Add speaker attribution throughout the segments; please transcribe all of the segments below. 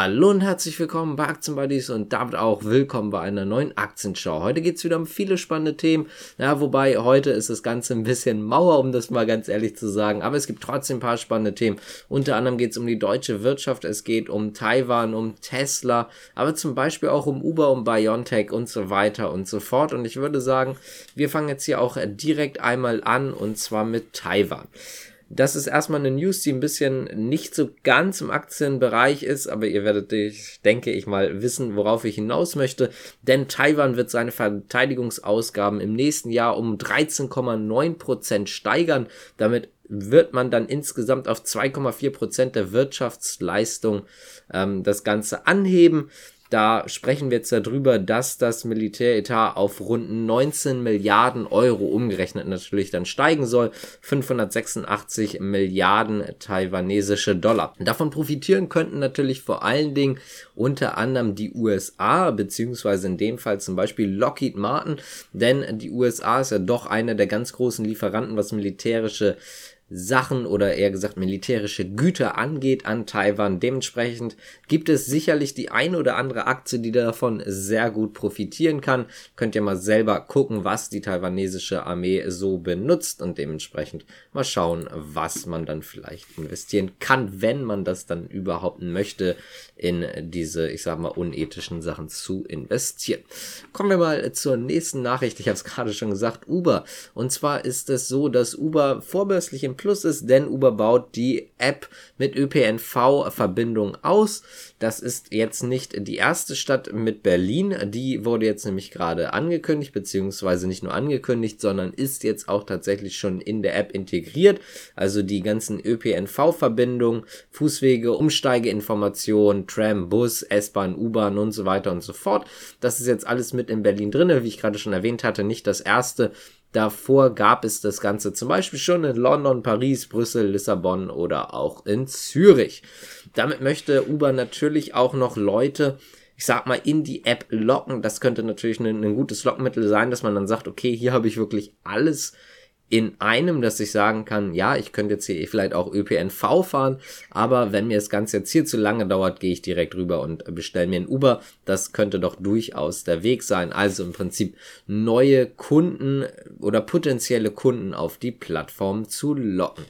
Speaker 1: Hallo und herzlich willkommen bei Aktienbuddies und damit auch willkommen bei einer neuen Aktienschau. Heute geht es wieder um viele spannende Themen, ja, wobei heute ist das Ganze ein bisschen Mauer, um das mal ganz ehrlich zu sagen, aber es gibt trotzdem ein paar spannende Themen. Unter anderem geht es um die deutsche Wirtschaft, es geht um Taiwan, um Tesla, aber zum Beispiel auch um Uber, um Biontech und so weiter und so fort. Und ich würde sagen, wir fangen jetzt hier auch direkt einmal an und zwar mit Taiwan. Das ist erstmal eine News, die ein bisschen nicht so ganz im Aktienbereich ist, aber ihr werdet, ich denke ich mal, wissen, worauf ich hinaus möchte. Denn Taiwan wird seine Verteidigungsausgaben im nächsten Jahr um 13,9 Prozent steigern. Damit wird man dann insgesamt auf 2,4 Prozent der Wirtschaftsleistung ähm, das Ganze anheben. Da sprechen wir jetzt darüber, dass das Militäretat auf rund 19 Milliarden Euro umgerechnet natürlich dann steigen soll. 586 Milliarden taiwanesische Dollar. Davon profitieren könnten natürlich vor allen Dingen unter anderem die USA, beziehungsweise in dem Fall zum Beispiel Lockheed Martin, denn die USA ist ja doch einer der ganz großen Lieferanten, was militärische Sachen oder eher gesagt militärische Güter angeht an Taiwan. Dementsprechend gibt es sicherlich die ein oder andere Aktie, die davon sehr gut profitieren kann. Könnt ihr mal selber gucken, was die taiwanesische Armee so benutzt und dementsprechend mal schauen, was man dann vielleicht investieren kann, wenn man das dann überhaupt möchte, in diese, ich sag mal, unethischen Sachen zu investieren. Kommen wir mal zur nächsten Nachricht. Ich habe es gerade schon gesagt, Uber. Und zwar ist es so, dass Uber vorbörslich im Plus ist, denn Uber baut die App mit ÖPNV-Verbindung aus. Das ist jetzt nicht die erste Stadt mit Berlin. Die wurde jetzt nämlich gerade angekündigt, beziehungsweise nicht nur angekündigt, sondern ist jetzt auch tatsächlich schon in der App integriert. Also die ganzen ÖPNV-Verbindungen, Fußwege, Umsteigeinformationen, Tram, Bus, S-Bahn, U-Bahn und so weiter und so fort. Das ist jetzt alles mit in Berlin drinne, wie ich gerade schon erwähnt hatte, nicht das erste Davor gab es das Ganze zum Beispiel schon in London, Paris, Brüssel, Lissabon oder auch in Zürich. Damit möchte Uber natürlich auch noch Leute ich sag mal, in die App locken. Das könnte natürlich ein, ein gutes Lockmittel sein, dass man dann sagt, okay, hier habe ich wirklich alles in einem, dass ich sagen kann, ja, ich könnte jetzt hier vielleicht auch ÖPNV fahren, aber wenn mir das Ganze jetzt hier zu lange dauert, gehe ich direkt rüber und bestelle mir ein Uber. Das könnte doch durchaus der Weg sein. Also im Prinzip neue Kunden oder potenzielle Kunden auf die Plattform zu locken.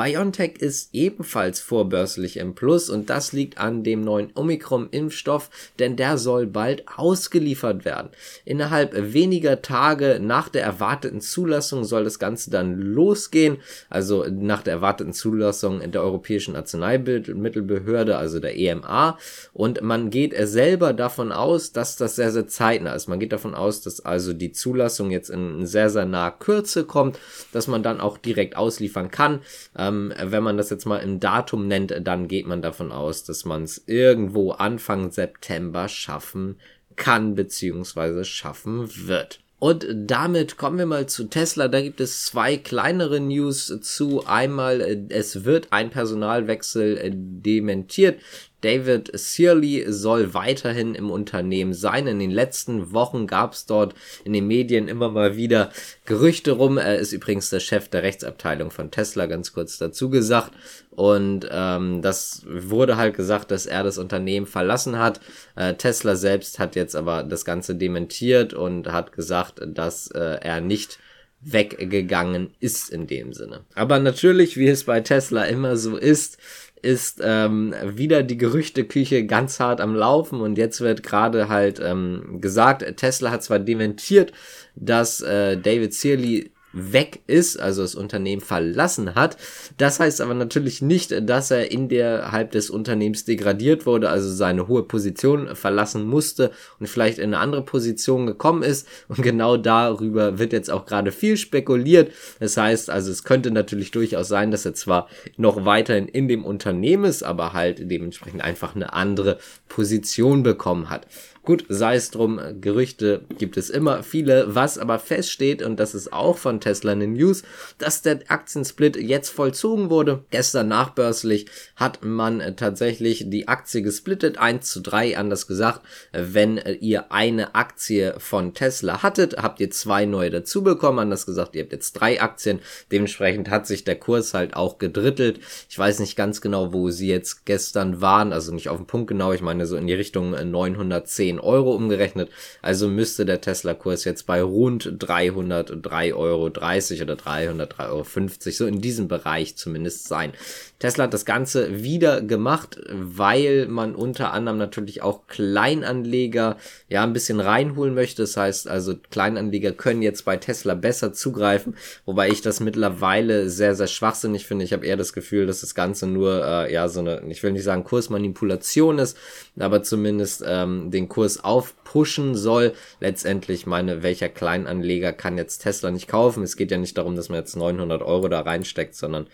Speaker 1: BioNTech ist ebenfalls vorbörslich im Plus und das liegt an dem neuen Omikron-Impfstoff, denn der soll bald ausgeliefert werden. Innerhalb weniger Tage nach der erwarteten Zulassung soll das Ganze dann losgehen, also nach der erwarteten Zulassung der Europäischen Arzneimittelbehörde, also der EMA. Und man geht selber davon aus, dass das sehr, sehr zeitnah ist. Man geht davon aus, dass also die Zulassung jetzt in sehr, sehr naher Kürze kommt, dass man dann auch direkt ausliefern kann. Ähm, wenn man das jetzt mal im Datum nennt, dann geht man davon aus, dass man es irgendwo Anfang September schaffen kann beziehungsweise schaffen wird. Und damit kommen wir mal zu Tesla. Da gibt es zwei kleinere News zu. Einmal, äh, es wird ein Personalwechsel äh, dementiert. David Searly soll weiterhin im Unternehmen sein. In den letzten Wochen gab es dort in den Medien immer mal wieder Gerüchte rum. Er ist übrigens der Chef der Rechtsabteilung von Tesla, ganz kurz dazu gesagt. Und ähm, das wurde halt gesagt, dass er das Unternehmen verlassen hat. Äh, Tesla selbst hat jetzt aber das Ganze dementiert und hat gesagt, dass äh, er nicht weggegangen ist in dem Sinne. Aber natürlich, wie es bei Tesla immer so ist, ist ähm, wieder die Gerüchteküche ganz hart am Laufen und jetzt wird gerade halt ähm, gesagt, Tesla hat zwar dementiert, dass äh, David Searly weg ist, also das Unternehmen verlassen hat. Das heißt aber natürlich nicht, dass er innerhalb des Unternehmens degradiert wurde, also seine hohe Position verlassen musste und vielleicht in eine andere Position gekommen ist. Und genau darüber wird jetzt auch gerade viel spekuliert. Das heißt also, es könnte natürlich durchaus sein, dass er zwar noch weiterhin in dem Unternehmen ist, aber halt dementsprechend einfach eine andere Position bekommen hat. Gut, sei es drum, Gerüchte gibt es immer viele. Was aber feststeht, und das ist auch von Tesla eine News, dass der Aktiensplit jetzt vollzogen wurde. Gestern nachbörslich hat man tatsächlich die Aktie gesplittet, 1 zu 3, anders gesagt. Wenn ihr eine Aktie von Tesla hattet, habt ihr zwei neue dazu bekommen, anders gesagt, ihr habt jetzt drei Aktien. Dementsprechend hat sich der Kurs halt auch gedrittelt. Ich weiß nicht ganz genau, wo sie jetzt gestern waren, also nicht auf den Punkt genau, ich meine so in die Richtung 910 Euro umgerechnet. Also müsste der Tesla-Kurs jetzt bei rund 303,30 Euro oder 303,50 Euro, so in diesem Bereich zumindest sein. Tesla hat das Ganze wieder gemacht, weil man unter anderem natürlich auch Kleinanleger ja ein bisschen reinholen möchte. Das heißt also, Kleinanleger können jetzt bei Tesla besser zugreifen, wobei ich das mittlerweile sehr, sehr schwachsinnig finde. Ich habe eher das Gefühl, dass das Ganze nur äh, ja so eine, ich will nicht sagen Kursmanipulation ist, aber zumindest ähm, den Kurs aufpushen soll. Letztendlich meine, welcher Kleinanleger kann jetzt Tesla nicht kaufen? Es geht ja nicht darum, dass man jetzt 900 Euro da reinsteckt, sondern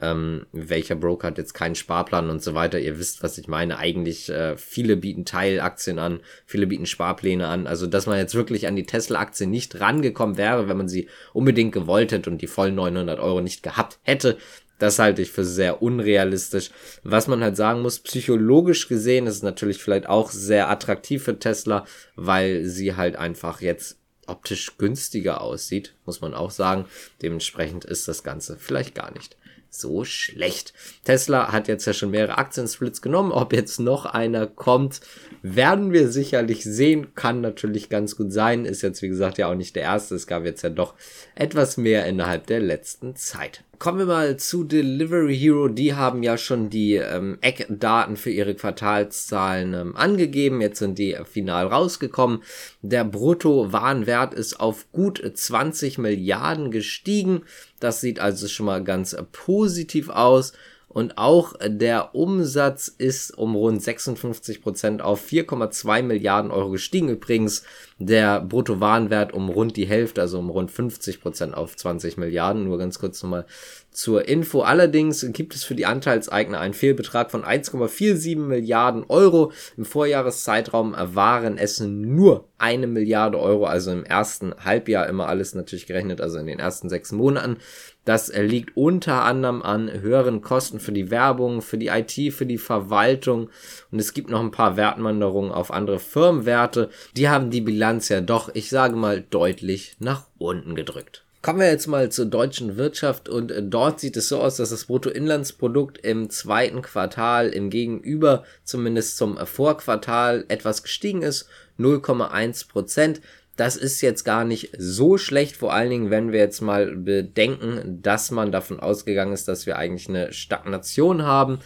Speaker 1: ähm, welcher Broker hat jetzt keinen Sparplan und so weiter. Ihr wisst, was ich meine. Eigentlich äh, viele bieten Teilaktien an, viele bieten Sparpläne an. Also, dass man jetzt wirklich an die Tesla-Aktie nicht rangekommen wäre, wenn man sie unbedingt gewollt hätte und die vollen 900 Euro nicht gehabt hätte, das halte ich für sehr unrealistisch. Was man halt sagen muss, psychologisch gesehen ist es natürlich vielleicht auch sehr attraktiv für Tesla, weil sie halt einfach jetzt optisch günstiger aussieht, muss man auch sagen. Dementsprechend ist das Ganze vielleicht gar nicht so schlecht. Tesla hat jetzt ja schon mehrere Aktiensplits genommen. Ob jetzt noch einer kommt, werden wir sicherlich sehen. Kann natürlich ganz gut sein. Ist jetzt, wie gesagt, ja auch nicht der erste. Es gab jetzt ja doch etwas mehr innerhalb der letzten Zeit. Kommen wir mal zu Delivery Hero. Die haben ja schon die ähm, Eckdaten für ihre Quartalszahlen ähm, angegeben. Jetzt sind die final rausgekommen. Der Brutto-Warenwert ist auf gut 20 Milliarden gestiegen. Das sieht also schon mal ganz positiv aus. Und auch der Umsatz ist um rund 56 Prozent auf 4,2 Milliarden Euro gestiegen. Übrigens der Bruttowarenwert um rund die Hälfte, also um rund 50 Prozent auf 20 Milliarden. Nur ganz kurz nochmal zur Info. Allerdings gibt es für die Anteilseigner einen Fehlbetrag von 1,47 Milliarden Euro. Im Vorjahreszeitraum waren es nur eine Milliarde Euro, also im ersten Halbjahr immer alles natürlich gerechnet, also in den ersten sechs Monaten. Das liegt unter anderem an höheren Kosten für die Werbung, für die IT, für die Verwaltung und es gibt noch ein paar Wertmanderungen auf andere Firmenwerte. Die haben die Bilanz ja doch, ich sage mal, deutlich nach unten gedrückt. Kommen wir jetzt mal zur deutschen Wirtschaft und äh, dort sieht es so aus, dass das Bruttoinlandsprodukt im zweiten Quartal im Gegenüber zumindest zum Vorquartal etwas gestiegen ist, 0,1 Prozent. Das ist jetzt gar nicht so schlecht, vor allen Dingen, wenn wir jetzt mal bedenken, dass man davon ausgegangen ist, dass wir eigentlich eine Stagnation haben.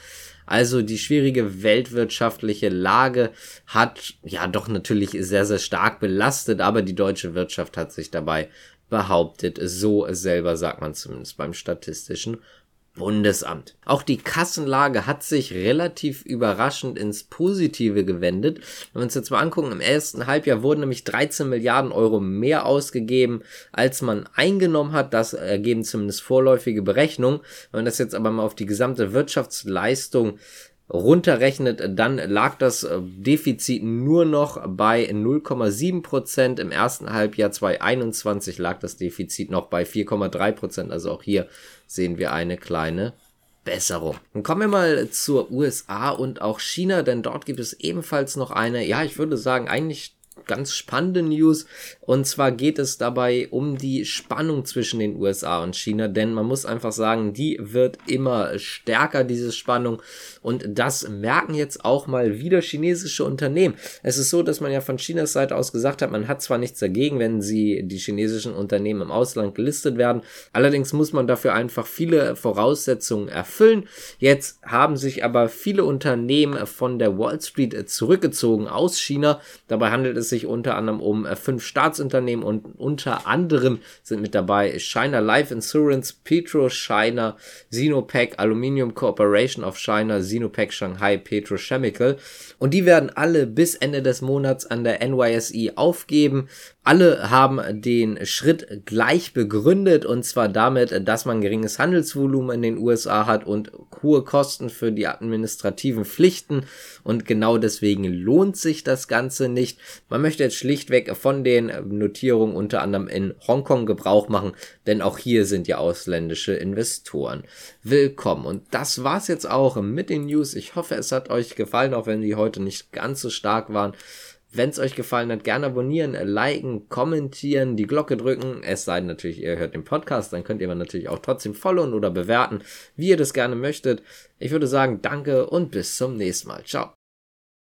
Speaker 1: Also die schwierige weltwirtschaftliche Lage hat ja doch natürlich sehr, sehr stark belastet, aber die deutsche Wirtschaft hat sich dabei behauptet. So selber sagt man zumindest beim Statistischen Bundesamt. Auch die Kassenlage hat sich relativ überraschend ins Positive gewendet. Wenn wir uns jetzt mal angucken, im ersten Halbjahr wurden nämlich 13 Milliarden Euro mehr ausgegeben, als man eingenommen hat. Das ergeben zumindest vorläufige Berechnungen. Wenn man das jetzt aber mal auf die gesamte Wirtschaftsleistung runterrechnet, dann lag das äh, Defizit nur noch bei 0,7 Prozent. Im ersten Halbjahr 2021 lag das Defizit noch bei 4,3 Prozent. Also auch hier sehen wir eine kleine Besserung. Dann kommen wir mal zur USA und auch China, denn dort gibt es ebenfalls noch eine, ja, ich würde sagen, eigentlich ganz spannende News. Und zwar geht es dabei um die Spannung zwischen den USA und China, denn man muss einfach sagen, die wird immer stärker, diese Spannung. Und das merken jetzt auch mal wieder chinesische Unternehmen. Es ist so, dass man ja von Chinas Seite aus gesagt hat, man hat zwar nichts dagegen, wenn sie die chinesischen Unternehmen im Ausland gelistet werden. Allerdings muss man dafür einfach viele Voraussetzungen erfüllen. Jetzt haben sich aber viele Unternehmen von der Wall Street zurückgezogen aus China. Dabei handelt es sich unter anderem um äh, fünf Staatsunternehmen und unter anderem sind mit dabei China Life Insurance, Petro China, Sinopec, Aluminium Corporation of China, Sinopec Shanghai Petrochemical und die werden alle bis Ende des Monats an der NYSE aufgeben. Alle haben den Schritt gleich begründet und zwar damit, dass man geringes Handelsvolumen in den USA hat und hohe Kosten für die administrativen Pflichten und genau deswegen lohnt sich das Ganze nicht. Man möchte jetzt schlichtweg von den Notierungen unter anderem in Hongkong Gebrauch machen, denn auch hier sind ja ausländische Investoren willkommen. Und das war's jetzt auch mit den News. Ich hoffe, es hat euch gefallen, auch wenn die heute nicht ganz so stark waren. Wenn es euch gefallen hat, gerne abonnieren, liken, kommentieren, die Glocke drücken. Es sei denn natürlich, ihr hört den Podcast, dann könnt ihr natürlich auch trotzdem followen oder bewerten, wie ihr das gerne möchtet. Ich würde sagen, danke und bis zum nächsten Mal. Ciao.